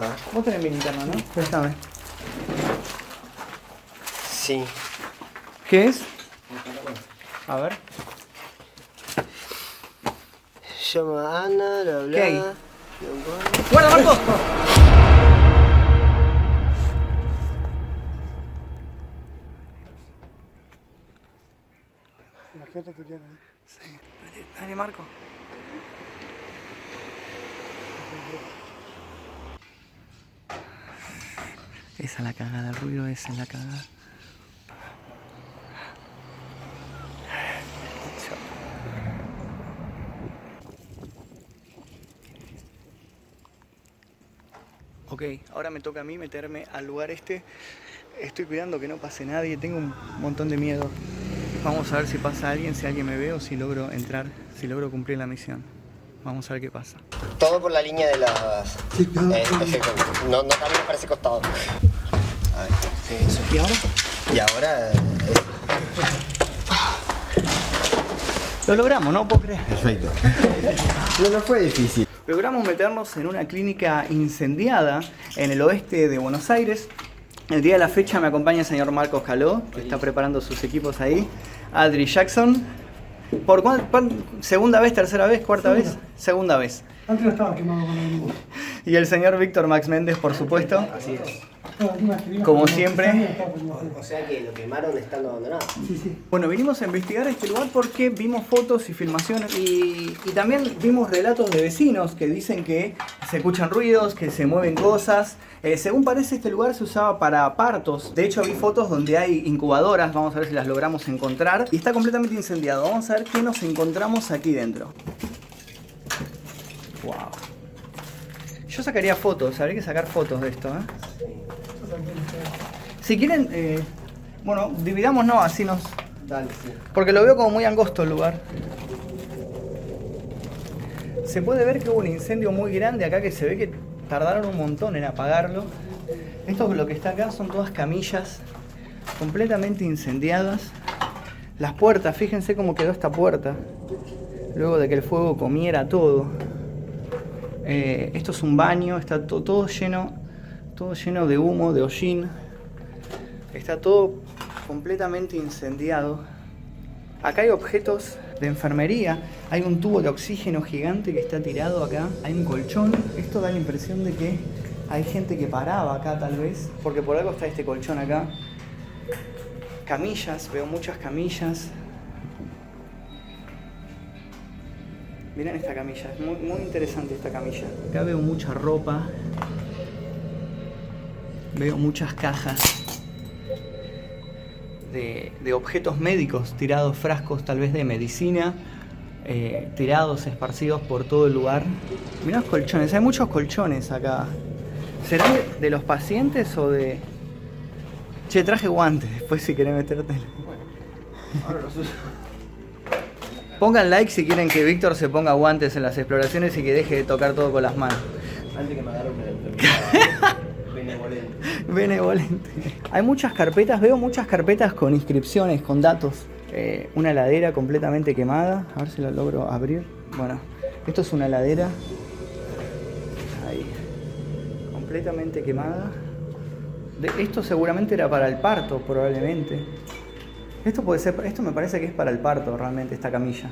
Ah, Vos tenés mi linterna, ¿no? Préstame. sí. ¿Qué es? A ver. Llama a Ana, bla bla. ¿Qué hay? ¡Guarda, Marcos! Imagínate tu llave. Dale, dale, Marco. Esa es la cagada, el ruido esa es la cagada. Ok, ahora me toca a mí meterme al lugar este. Estoy cuidando que no pase nadie, tengo un montón de miedo. Vamos a ver si pasa alguien, si alguien me ve o si logro entrar, si logro cumplir la misión. Vamos a ver qué pasa. Todo por la línea de las. Eh. No, no para ese costado. A ver, sí, eso. ¿Y ahora? Y ahora. eh, Lo logramos, no puedo creer. Perfecto. No, no fue difícil. Logramos meternos en una clínica incendiada en el oeste de Buenos Aires. El día de la fecha me acompaña el señor Marcos Caló, que está preparando sus equipos ahí. Adri Jackson. ¿Por cuán- segunda vez, tercera vez, cuarta vez? Segunda vez. Antes no estaba quemado con el dibujo. Y el señor Víctor Max Méndez, por supuesto. Así es. Como siempre. O sea que lo quemaron estando abandonado. Sí, sí. Bueno, vinimos a investigar este lugar porque vimos fotos y filmaciones y, y también vimos relatos de vecinos que dicen que se escuchan ruidos, que se mueven cosas. Eh, según parece, este lugar se usaba para partos. De hecho, vi fotos donde hay incubadoras. Vamos a ver si las logramos encontrar. Y está completamente incendiado. Vamos a ver qué nos encontramos aquí dentro. Wow. Yo sacaría fotos, habría que sacar fotos de esto, ¿eh? Si quieren, eh, bueno, dividámonos así nos, Dale, sí. porque lo veo como muy angosto el lugar. Se puede ver que hubo un incendio muy grande acá que se ve que tardaron un montón en apagarlo. Esto lo que está acá son todas camillas completamente incendiadas. Las puertas, fíjense cómo quedó esta puerta. Luego de que el fuego comiera todo. Eh, esto es un baño, está to- todo lleno, todo lleno de humo, de hollín. Está todo completamente incendiado. Acá hay objetos de enfermería. Hay un tubo de oxígeno gigante que está tirado acá. Hay un colchón. Esto da la impresión de que hay gente que paraba acá tal vez. Porque por algo está este colchón acá. Camillas, veo muchas camillas. Miren esta camilla, es muy, muy interesante esta camilla. Acá veo mucha ropa. Veo muchas cajas de, de objetos médicos tirados, frascos tal vez de medicina, eh, tirados, esparcidos por todo el lugar. Mirá los colchones, hay muchos colchones acá. ¿Será de, los pacientes o de.? Che, traje guantes, después si querés meterte. Pongan like si quieren que Víctor se ponga guantes en las exploraciones y que deje de tocar todo con las manos. Antes que me agarre una benevolente. Benevolente. Hay muchas carpetas, veo muchas carpetas con inscripciones, con datos. Eh, una heladera completamente quemada. A ver si la logro abrir. Bueno, esto es una heladera. Ahí. Completamente quemada. De- esto seguramente era para el parto, probablemente. Esto puede ser, esto me parece que es para el parto realmente, esta camilla.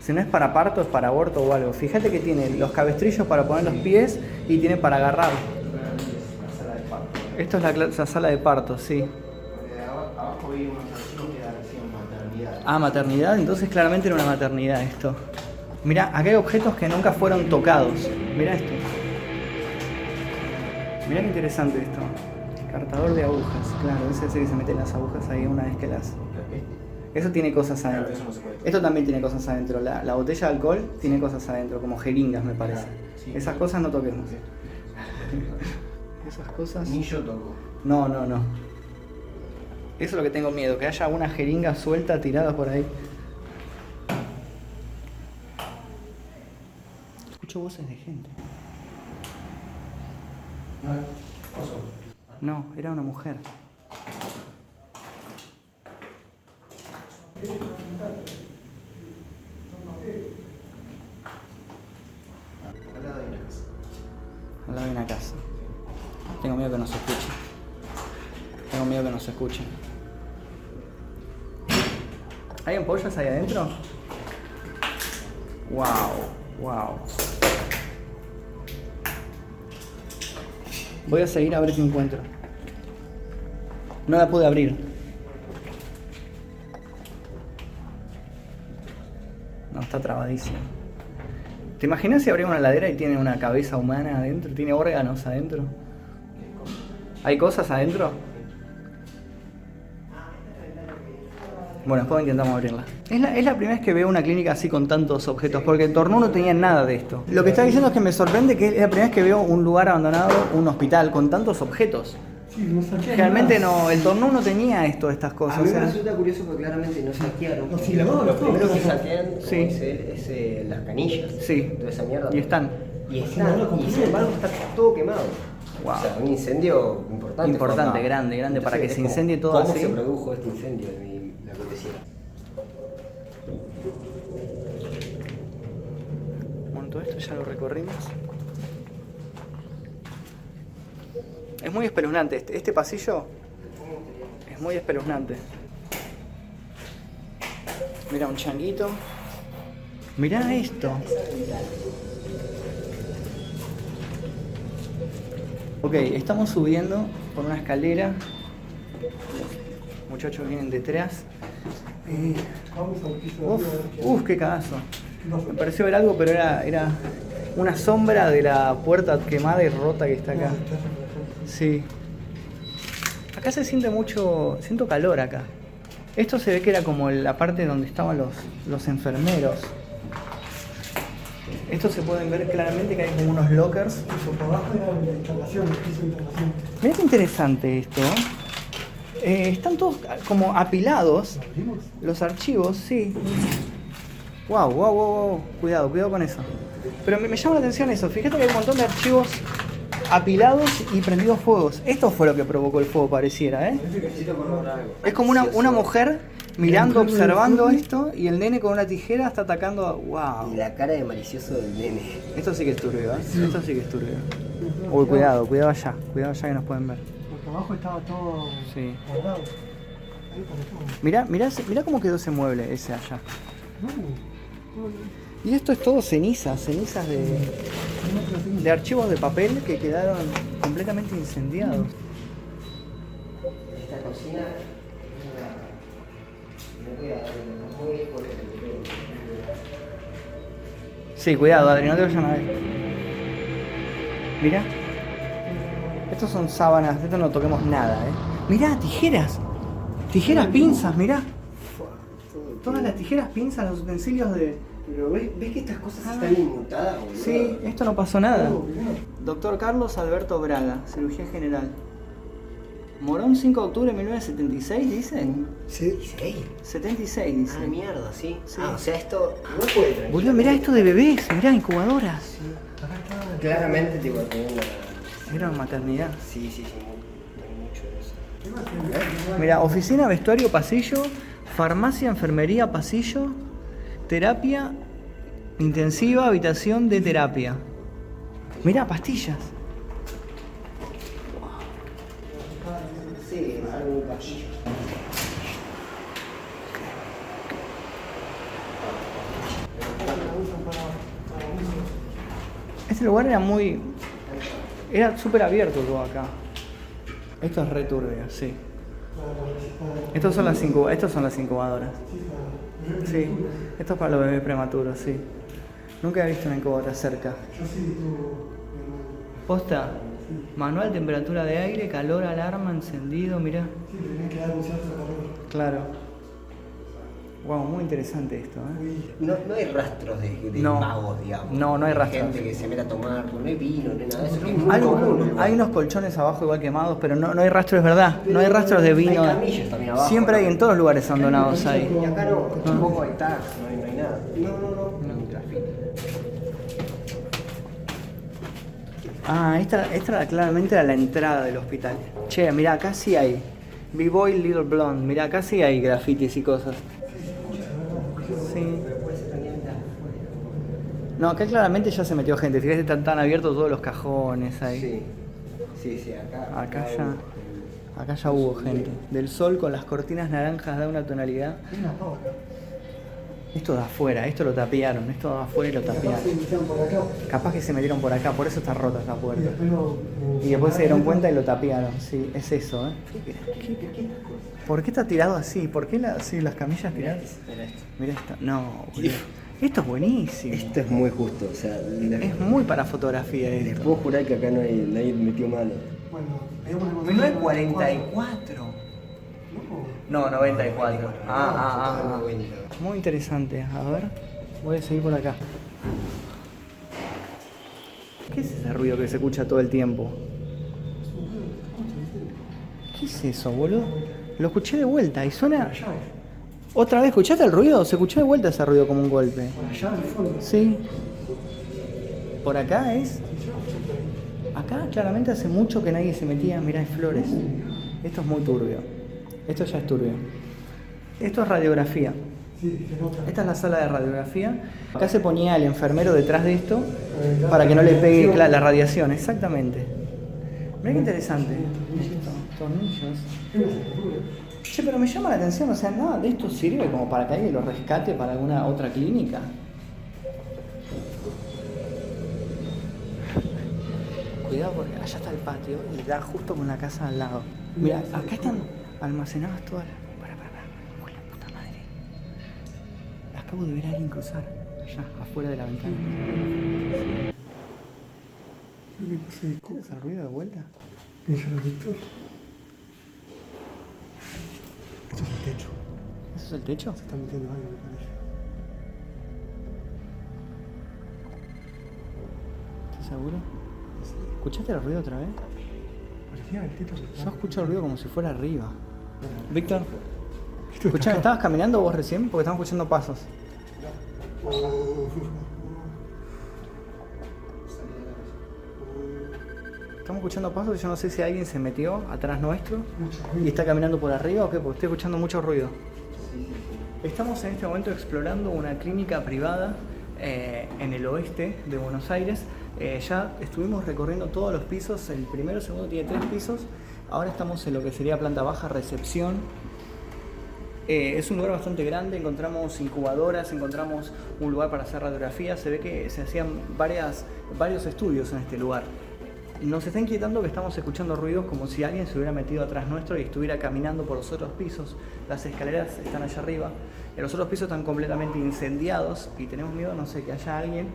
Si no es para parto, es para aborto o algo. Fíjate que tiene los cabestrillos para poner los pies y tiene para agarrar. Esto es la, la sala de parto, sí. Abajo vi una que maternidad. Ah, maternidad, entonces claramente era una maternidad esto. Mirá, acá hay objetos que nunca fueron tocados. Mirá esto. Mirá qué interesante esto. Cartador de agujas, claro, ese es el que se meten las agujas ahí una vez que las... Eso tiene cosas adentro. eso no. Esto también tiene cosas adentro. La, la botella de alcohol tiene cosas adentro, como jeringas me parece. Sí. Esas cosas no toquemos. Esas cosas... Ni yo toco. No, no, no. Eso es lo que tengo miedo, que haya una jeringa suelta tirada por ahí. Escucho voces de gente. No, era una mujer. Al lado de una casa. Al lado de una casa. Tengo miedo que no se escuche. Tengo miedo que no se escuche. ¿Hay ampollas ahí adentro? Wow, wow. Voy a seguir a ver qué encuentro. No la pude abrir. No, está trabadísima. ¿Te imaginas si abrimos una ladera y tiene una cabeza humana adentro? ¿Tiene órganos adentro? ¿Hay cosas adentro? Bueno, después intentamos abrirla. Es la, es la primera vez que veo una clínica así con tantos objetos, porque el torno no tenía nada de esto. Lo que está diciendo es que me sorprende que es la primera vez que veo un lugar abandonado, un hospital, con tantos objetos. Sí, no Realmente no, el torno no tenía esto, estas A cosas. mí o me sea, resulta curioso porque claramente no saquearon. No, sí, Lo primero que saquean, Sí. es eh, las canillas. Sí. Toda esa mierda. Y están. Y están. y sin embargo está todo quemado. Wow. O sea, un incendio importante. Importante, grande, grande, para que se como, incendie todo ¿Cómo así? se produjo este incendio en mi, la curiosidad? Bueno, todo esto ya lo recorrimos. Es muy espeluznante. Este, este pasillo es muy espeluznante. Mira un changuito. Mirá esto. Ok, estamos subiendo por una escalera. Muchachos vienen detrás. Eh, Uf, uf, qué cagazo. Me pareció ver algo, pero era, era una sombra de la puerta quemada y rota que está acá. Sí. Acá se siente mucho. Siento calor acá. Esto se ve que era como la parte donde estaban los, los enfermeros. Estos se pueden ver claramente que hay como unos lockers. Eso, abajo era la instalación. Mirá qué interesante esto. Eh, están todos como apilados. Los archivos, sí. Wow, wow, wow, wow. Cuidado, cuidado con eso. Pero me, me llama la atención eso. Fíjate que hay un montón de archivos apilados y prendidos fuegos. Esto fue lo que provocó el fuego, pareciera, ¿eh? Es como una, una mujer mirando, observando esto y el nene con una tijera está atacando a... ¡Wow! Y la cara de malicioso del nene. Esto sí que es turbio, ¿eh? Esto sí que es turbio. Uy, cuidado, cuidado allá. Cuidado allá que nos pueden ver. Porque abajo estaba todo Sí. guardado. Mirá, mirá, mirá cómo quedó ese mueble, ese allá. Bien. Y esto es todo cenizas, cenizas de, de archivos de papel que quedaron completamente incendiados. Esta cocina Sí, cuidado, Adri, no te vayan a ver. Mira. Estos son sábanas, de esto no toquemos nada, eh. Mirá, tijeras. Tijeras, pinzas, mirá. Todas las tijeras, pinzas, los utensilios de. Pero ves, ves que estas cosas están inmutadas, boludo. Sí, esto no pasó nada. Doctor Carlos Alberto Braga, cirugía general. Morón 5 de octubre de 1976, dice. Sí. ¿Seis? 76, dice. Ah, mierda, sí. Sí. Ah, o sea, esto no puede traer. Boludo, mirá esto de bebés, mirá, incubadoras. Acá está. Claramente, tipo, tiene una. Era maternidad. Sí, sí, sí, muy, mucho de eso. Mira, oficina, vestuario, pasillo, farmacia, enfermería, pasillo, terapia intensiva, habitación de terapia. Mira, pastillas. Sí, algo pasillo. Este lugar era muy. Era súper abierto todo acá. Esto es re turbio, sí. Estos son las, incuba- estos son las incubadoras. Sí, esto es para los bebés prematuros, sí. Nunca he visto una incubadora cerca. Yo sí. Posta, manual, temperatura de aire, calor, alarma, encendido, mirá. Sí, tenía que dar un cierto calor. Claro. Wow, muy interesante esto, ¿eh? No, no hay rastros de, de No. magos, digamos. No, no hay De rastros. Gente que se meta a tomar, no hay vino, no hay nada de eso. muy Hay, común, ¿no? hay unos colchones abajo igual quemados, pero no, no hay rastros, es verdad. No hay rastros de vino. Hay camillas también abajo. Siempre hay en todos los lugares abandonados Y ahí. acá no, tampoco hay tags, no hay, no hay nada. No, no, no. no. hay graffiti. Ah, esta, esta era claramente era la entrada del hospital. Che, mira, acá sí hay. B-Boy Little Blonde, mira, acá sí hay grafitis y cosas. Sí. Pero puede ser también de afuera. No, acá claramente ya se metió gente. Fíjate, están tan abiertos todos los cajones ahí. Sí, sí, sí, acá. Acá ya, acá ya hubo gente. Del sol con las cortinas naranjas da una tonalidad. Esto de afuera, esto lo tapiaron, esto de afuera y lo Capaz tapiaron. se metieron por acá. Capaz que se metieron por acá, por eso está rota esta Y puerta. después lo. Y después se dieron cuenta y lo tapiaron, sí, es eso, ¿eh? ¿Por qué está tirado así? ¿Por qué la- sí, las camillas tiradas? Mira esto. Mira esto, no, boludo. Esto es buenísimo. Esto es muy justo, o sea, Es muy para fotografía les esto. puedo jurar que acá no hay, nadie metió mano. Bueno, veamos el 1944. No. No, 94. Ah, ah, ah, ah. 90. Muy interesante. A ver, voy a seguir por acá. ¿Qué es ese ruido que se escucha todo el tiempo? ¿Qué es eso, boludo? Lo escuché de vuelta y suena. ¿Otra vez escuchaste el ruido? Se escuchó de vuelta ese ruido como un golpe. Por allá al fondo. Sí. ¿Por acá es? Acá claramente hace mucho que nadie se metía. Mirá, hay flores. Esto es muy turbio. Esto ya es turbio. Esto es radiografía. Sí, se nota. Esta es la sala de radiografía. Acá se ponía el enfermero detrás de esto para que no le pegue la radiación, exactamente. Mira qué interesante. Tornillos. Che, pero me llama la atención, o sea, nada de esto sirve como para que alguien lo rescate para alguna otra clínica. Cuidado porque allá está el patio y da justo con la casa al lado. Mira, acá están almacenadas todas las. Para, para, para. Uy, la puta madre. Acabo de ver a alguien cruzar. Allá, afuera de la ventana. ¿Qué es ese ruido de vuelta? Ella lo Víctor. Esto es el techo. ¿Eso es el techo? Se está metiendo algo, me parece. ¿Estás seguro? ¿Escuchaste el ruido otra vez? Yo escucho el ruido como si fuera arriba. Víctor, Esto escuchá, ¿estabas caminando vos recién? Porque estamos escuchando pasos. Estamos escuchando pasos y yo no sé si alguien se metió atrás nuestro y está caminando por arriba o qué, porque estoy escuchando mucho ruido. Estamos en este momento explorando una clínica privada eh, en el oeste de Buenos Aires. Eh, ya estuvimos recorriendo todos los pisos, el primero, segundo tiene tres pisos. Ahora estamos en lo que sería planta baja, recepción. Eh, es un lugar bastante grande, encontramos incubadoras, encontramos un lugar para hacer radiografías, se ve que se hacían varias, varios estudios en este lugar. Nos está inquietando que estamos escuchando ruidos como si alguien se hubiera metido atrás nuestro y estuviera caminando por los otros pisos. Las escaleras están allá arriba. Los otros pisos están completamente incendiados y tenemos miedo, no sé, que haya alguien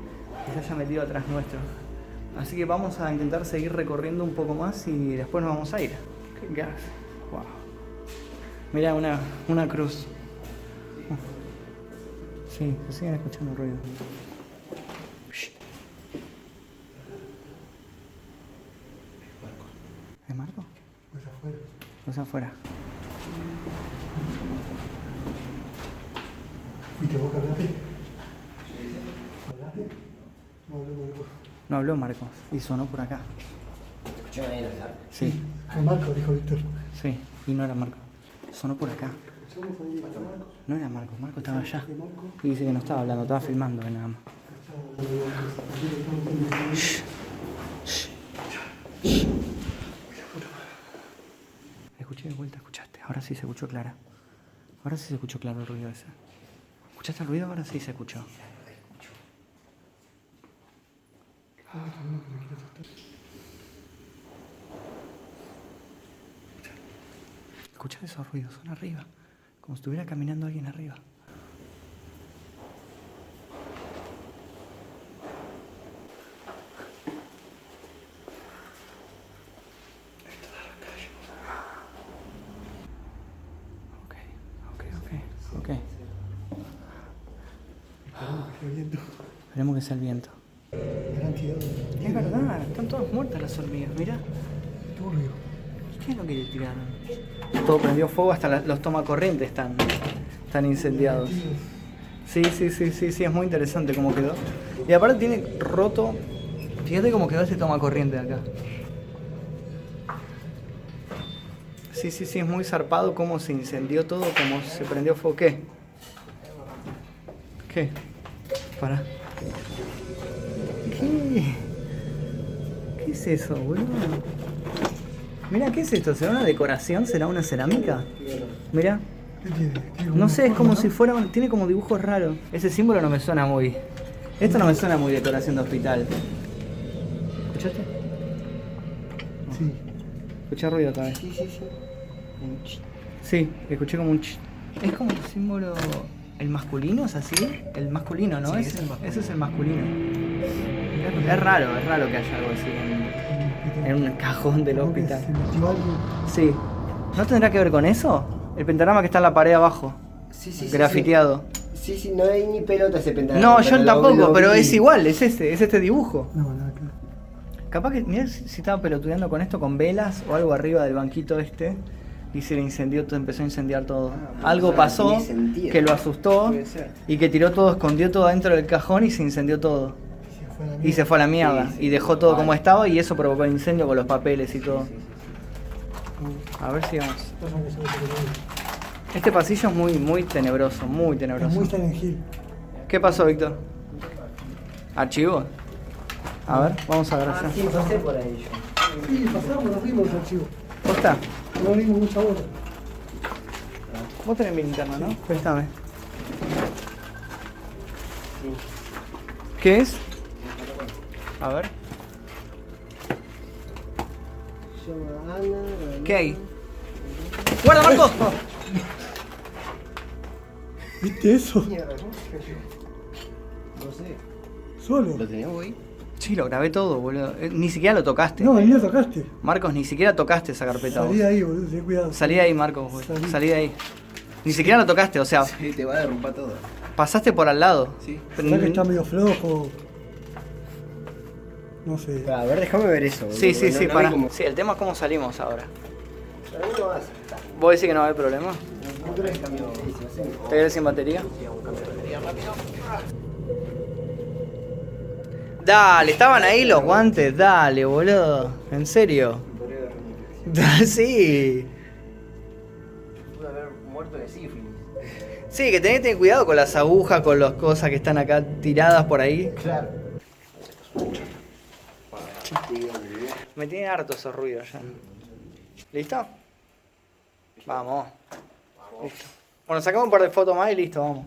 que se haya metido atrás nuestro. Así que vamos a intentar seguir recorriendo un poco más y después nos vamos a ir. ¿Qué gas? Wow. Mira, una, una cruz. Sí, se siguen escuchando ruidos. ¿Es Marco? Pues afuera. Pues afuera. ¿Fuiste vos que hablaste? ¿Hablaste? No, hablé con vos. No habló Marcos y sonó por acá. ¿Escucharon ahí hablar? Sí, Fue Marco, dijo Víctor. sí, y no era Marco. Sonó por acá. Somos ahí, está Marco. No era Marco, Marco estaba allá. Y dice que no estaba hablando, estaba filmando que nada más. Escuché de vuelta, escuchaste. Ahora sí se escuchó clara. Ahora sí se escuchó claro el ruido ese. ¿Escuchaste el ruido? Ahora sí se escuchó. ¿Escuchás esos ruidos? Son arriba. Como si estuviera caminando alguien arriba. Esperemos que sea el viento. Es verdad, están todas muertas las hormigas, mira. Turbio. ¿Qué es lo que le tiraron? Todo prendió fuego, hasta la- los tomacorrientes están, están incendiados. Sí, sí, sí, sí, sí, es muy interesante cómo quedó. Y aparte tiene roto. Fíjate cómo quedó ese tomacorriente de acá. Sí, sí, sí, es muy zarpado cómo se incendió todo, cómo se prendió fuego. ¿Qué? ¿Qué? Para. ¿Qué? ¿Qué es eso, boludo? Mira, ¿qué es esto? ¿Será una decoración? ¿Será una cerámica? Mira. ¿Qué tiene? ¿Tiene No sé, es como si fuera. un- Tiene como dibujos raros. Ese símbolo no me suena muy. Esto no me suena muy decoración de hospital. ¿Escuchaste? Sí. Escuché ruido otra vez. Sí, sí, sí. Sí, escuché como un ch. Es como un símbolo. ¿El masculino es así? El masculino, ¿no? Sí, es el masculino. Ese es el masculino. Es, es raro, es raro que haya algo así en, en un cajón del hospital. Sí. ¿No tendrá que ver con eso? El pentagrama que está en la pared abajo. Sí, sí, sí, grafiteado. Sí, sí, no hay ni pelota ese pentagrama. No, yo tampoco, pero es igual, es este, es este dibujo. No. Capaz que, mirá si, si estaba pelotudeando con esto, con velas o algo arriba del banquito este, y se le incendió, todo, empezó a incendiar todo. Ah, algo no pasó que lo asustó y que tiró todo, escondió todo dentro del cajón y se incendió todo. Y se fue a la mierda Sí, sí, y dejó todo vale. como estaba y eso provocó el incendio con los papeles y todo. Sí, sí, A ver si vamos. Este pasillo es muy, muy tenebroso, muy Es tenebroso. muy Silent. ¿Qué pasó, Víctor? ¿Archivo? A ver, vamos a ver. Ah, sí, pasé por ahí yo. Sí, pasamos, nos vimos el archivo. ¿Posta? No dimos mucha bola. Vos tenés mi linterna, ¿no? Préstame. ¿Qué es? A ver. ¿Qué hay? ¡Guarda, Marcos! ¿Viste eso? No sé. Solo. ¿Lo teníamos ahí? Sí, lo grabé todo, boludo. Eh, Ni siquiera lo tocaste. No, ni lo tocaste. Marcos, ni siquiera tocaste esa carpeta. Salí de ahí, boludo, ten cuidado. Salí de ahí, Marcos. boludo. Salí. Salí de ahí. Ni siquiera lo tocaste, o sea, Sí, te va a derrumbar todo. pasaste por al lado. Sí. Pero Sabes que ni- está medio flojo. No sé. A ver, déjame ver eso. boludo, Sí, sí, sí, no- para. Sí, el tema es cómo salimos ahora. No vas. ¿Vos decís que no va a haber problema? ¿Te quedás sin batería? Dale, estaban ahí los guantes, dale, boludo. ¿En serio? sí. Pude haber muerto de sífilis. Sí, que tenés que tener cuidado con las agujas, con las cosas que están acá tiradas por ahí. Claro. Me tiene harto esos ruidos ya. ¿Listo? Vamos. Listo. Bueno, sacamos un par de fotos más y listo, vamos.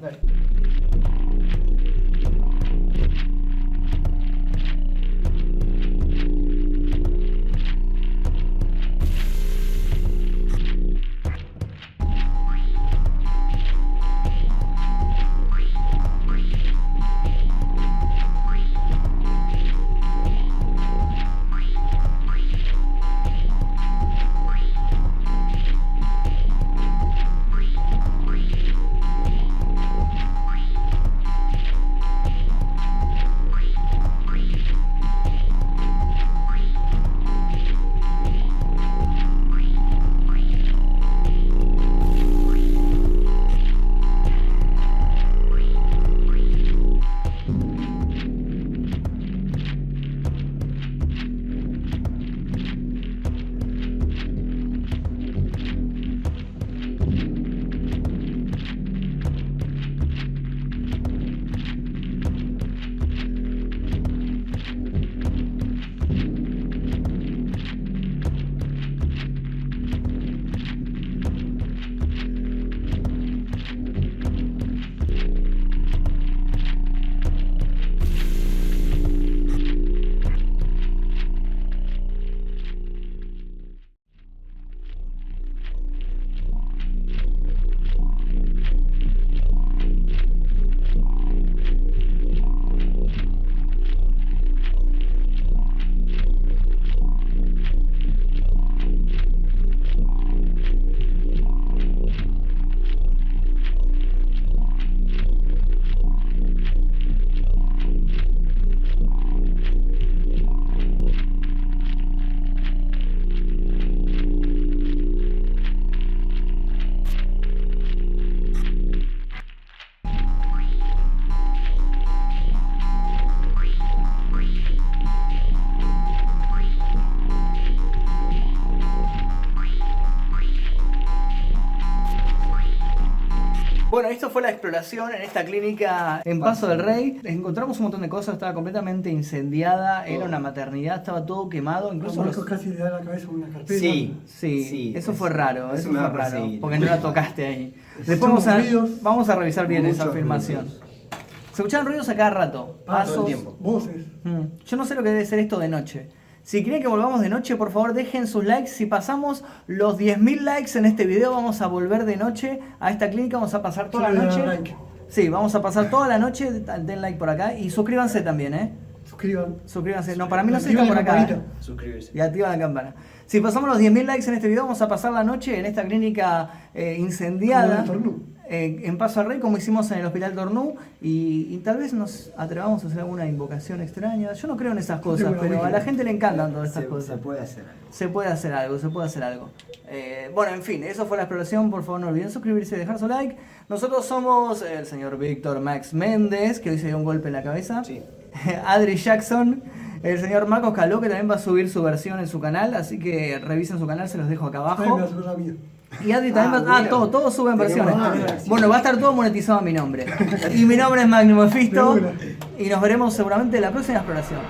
Esto fue la exploración en esta clínica en Paso del Rey. Encontramos un montón de cosas, estaba completamente incendiada, era una maternidad, estaba todo quemado, incluso Marcos los... casi le da la cabeza una carpeta. Sí. Sí, Sí, eso es- fue raro, eso fue raro, perseguir. porque no la tocaste ahí. Después vamos a, vamos a revisar bien esa afirmación. ruidos. Se escuchaban ruidos a cada rato, pasos. todo el tiempo. Voces. Mm, Yo no sé lo que debe ser esto de noche. Si quieren que volvamos de noche, por favor dejen sus likes. Si pasamos los 10.000 likes en este video, vamos a volver de noche a esta clínica. Vamos a pasar toda la noche. like. Sí, vamos a pasar toda la noche. Den like por acá y suscríbanse también, ¿eh? Suscriban. Suscríbanse. No, para mí no se está por acá. ¿eh? Suscribirse. Y activan la campana. Si pasamos los 10.000 likes en este video, vamos a pasar la noche en esta clínica eh, incendiada. Eh, en Paso al Rey, como hicimos en el Hospital Tornú. Y, y tal vez nos atrevamos a hacer alguna invocación extraña. Yo no creo en esas cosas, pero a la gente le encantan todas estas Se, cosas. se puede hacer algo. Se puede hacer algo, se puede hacer algo. Eh, bueno, en fin, eso fue la exploración. Por favor, no olviden suscribirse y dejar su like. Nosotros somos el señor Víctor Max Méndez, que hoy se dio un golpe en la cabeza. Sí. Adri Jackson. El señor Marcos Caló, que también va a subir su versión en su canal. Así que revisen su canal, se los dejo acá abajo. vida. Y Adri también Ah, va. Ah, mira. todo, todos suben versiones. varias. Bueno, va a estar todo monetizado a mi nombre. Y mi nombre es Magnum Mephisto. Y nos veremos seguramente en la próxima exploración.